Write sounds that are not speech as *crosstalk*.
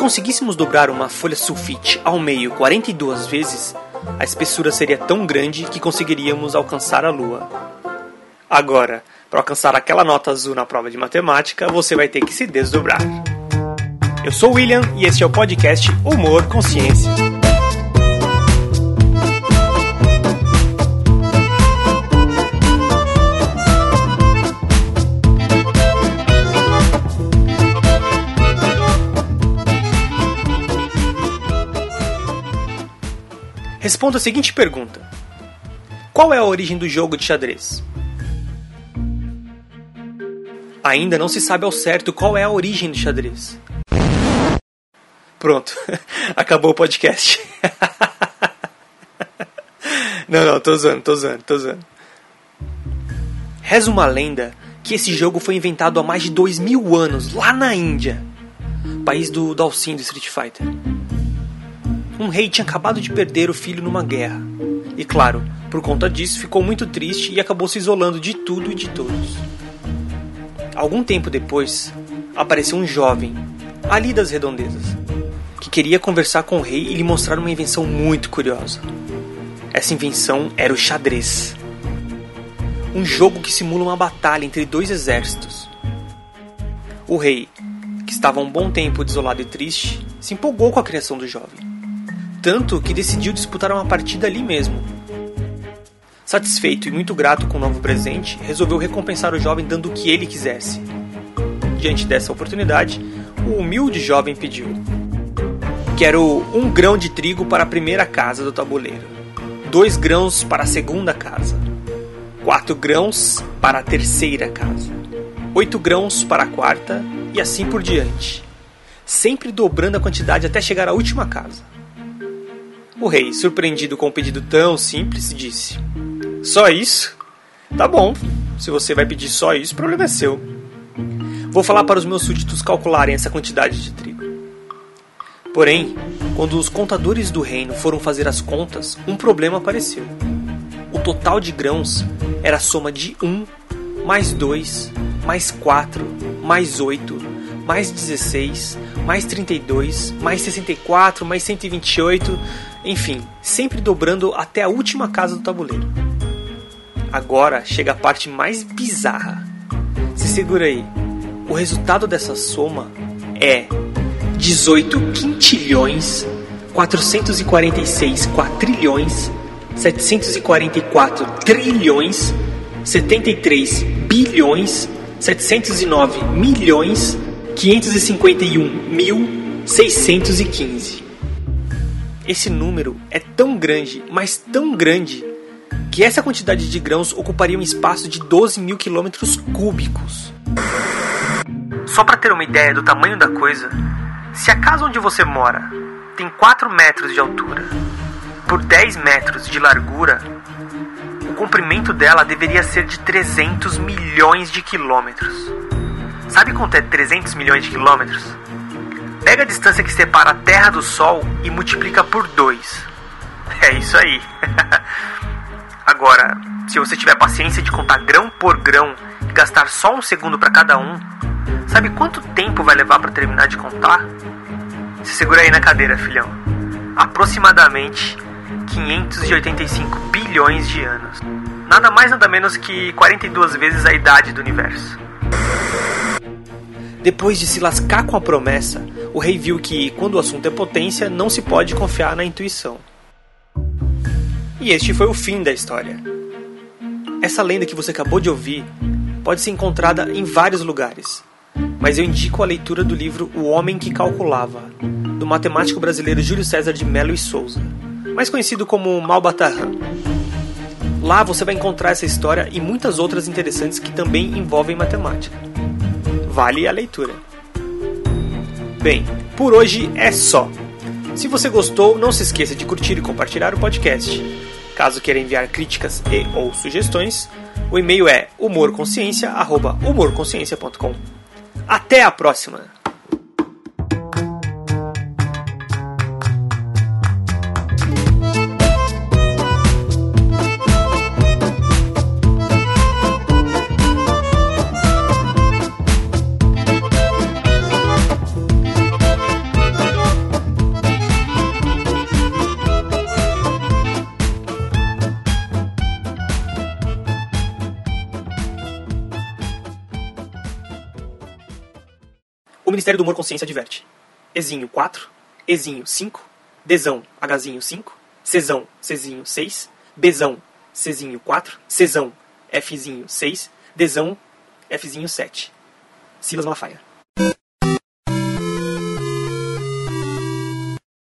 conseguíssemos dobrar uma folha sulfite ao meio 42 vezes, a espessura seria tão grande que conseguiríamos alcançar a Lua. Agora, para alcançar aquela nota azul na prova de matemática, você vai ter que se desdobrar. Eu sou o William e este é o podcast Humor Consciência. Responda a seguinte pergunta: Qual é a origem do jogo de xadrez? Ainda não se sabe ao certo qual é a origem do xadrez. Pronto, *laughs* acabou o podcast. *laughs* não, não, tô usando, tô usando, tô usando. Reza uma lenda que esse jogo foi inventado há mais de dois mil anos, lá na Índia, país do Dalsin do Street Fighter. Um rei tinha acabado de perder o filho numa guerra. E claro, por conta disso ficou muito triste e acabou se isolando de tudo e de todos. Algum tempo depois, apareceu um jovem, ali das redondezas, que queria conversar com o rei e lhe mostrar uma invenção muito curiosa. Essa invenção era o xadrez. Um jogo que simula uma batalha entre dois exércitos. O rei, que estava um bom tempo desolado e triste, se empolgou com a criação do jovem tanto que decidiu disputar uma partida ali mesmo. Satisfeito e muito grato com o novo presente, resolveu recompensar o jovem dando o que ele quisesse. Diante dessa oportunidade, o humilde jovem pediu: Quero um grão de trigo para a primeira casa do tabuleiro, dois grãos para a segunda casa, quatro grãos para a terceira casa, oito grãos para a quarta e assim por diante, sempre dobrando a quantidade até chegar à última casa. O rei, surpreendido com um pedido tão simples, disse: Só isso? Tá bom, se você vai pedir só isso, o problema é seu. Vou falar para os meus súditos calcularem essa quantidade de trigo. Porém, quando os contadores do reino foram fazer as contas, um problema apareceu. O total de grãos era a soma de 1 mais 2 mais 4 mais 8 mais 16 mais 32 mais 64 mais 128 enfim, sempre dobrando até a última casa do tabuleiro. Agora chega a parte mais bizarra. Se segura aí. O resultado dessa soma é 18 quintilhões 446 quatrilhões 744 trilhões 73 bilhões 709 milhões 551 mil 615. Esse número é tão grande, mas tão grande, que essa quantidade de grãos ocuparia um espaço de 12 mil quilômetros cúbicos. Só para ter uma ideia do tamanho da coisa, se a casa onde você mora tem 4 metros de altura por 10 metros de largura, o comprimento dela deveria ser de 300 milhões de quilômetros. Sabe quanto é 300 milhões de quilômetros? Pega a distância que separa a Terra do Sol e multiplica por 2. É isso aí. *laughs* Agora, se você tiver paciência de contar grão por grão e gastar só um segundo para cada um, sabe quanto tempo vai levar para terminar de contar? Se segura aí na cadeira, filhão. Aproximadamente 585 bilhões de anos. Nada mais nada menos que 42 vezes a idade do universo. Depois de se lascar com a promessa, o rei viu que, quando o assunto é potência, não se pode confiar na intuição. E este foi o fim da história. Essa lenda que você acabou de ouvir pode ser encontrada em vários lugares, mas eu indico a leitura do livro O Homem que Calculava, do matemático brasileiro Júlio César de Melo e Souza, mais conhecido como Malbatarran. Lá você vai encontrar essa história e muitas outras interessantes que também envolvem matemática vale a leitura. Bem, por hoje é só. Se você gostou, não se esqueça de curtir e compartilhar o podcast. Caso queira enviar críticas e ou sugestões, o e-mail é humorconsciência@humorconsciência.com. Até a próxima. O Ministério do Humor Consciência adverte. Ezinho 4, Ezinho 5, Dzão Hzinho 5, Czão Czinho 6, Bzão Czinho 4, Czão Fzinho 6, Dzão Fzinho 7. Silas Malafaia.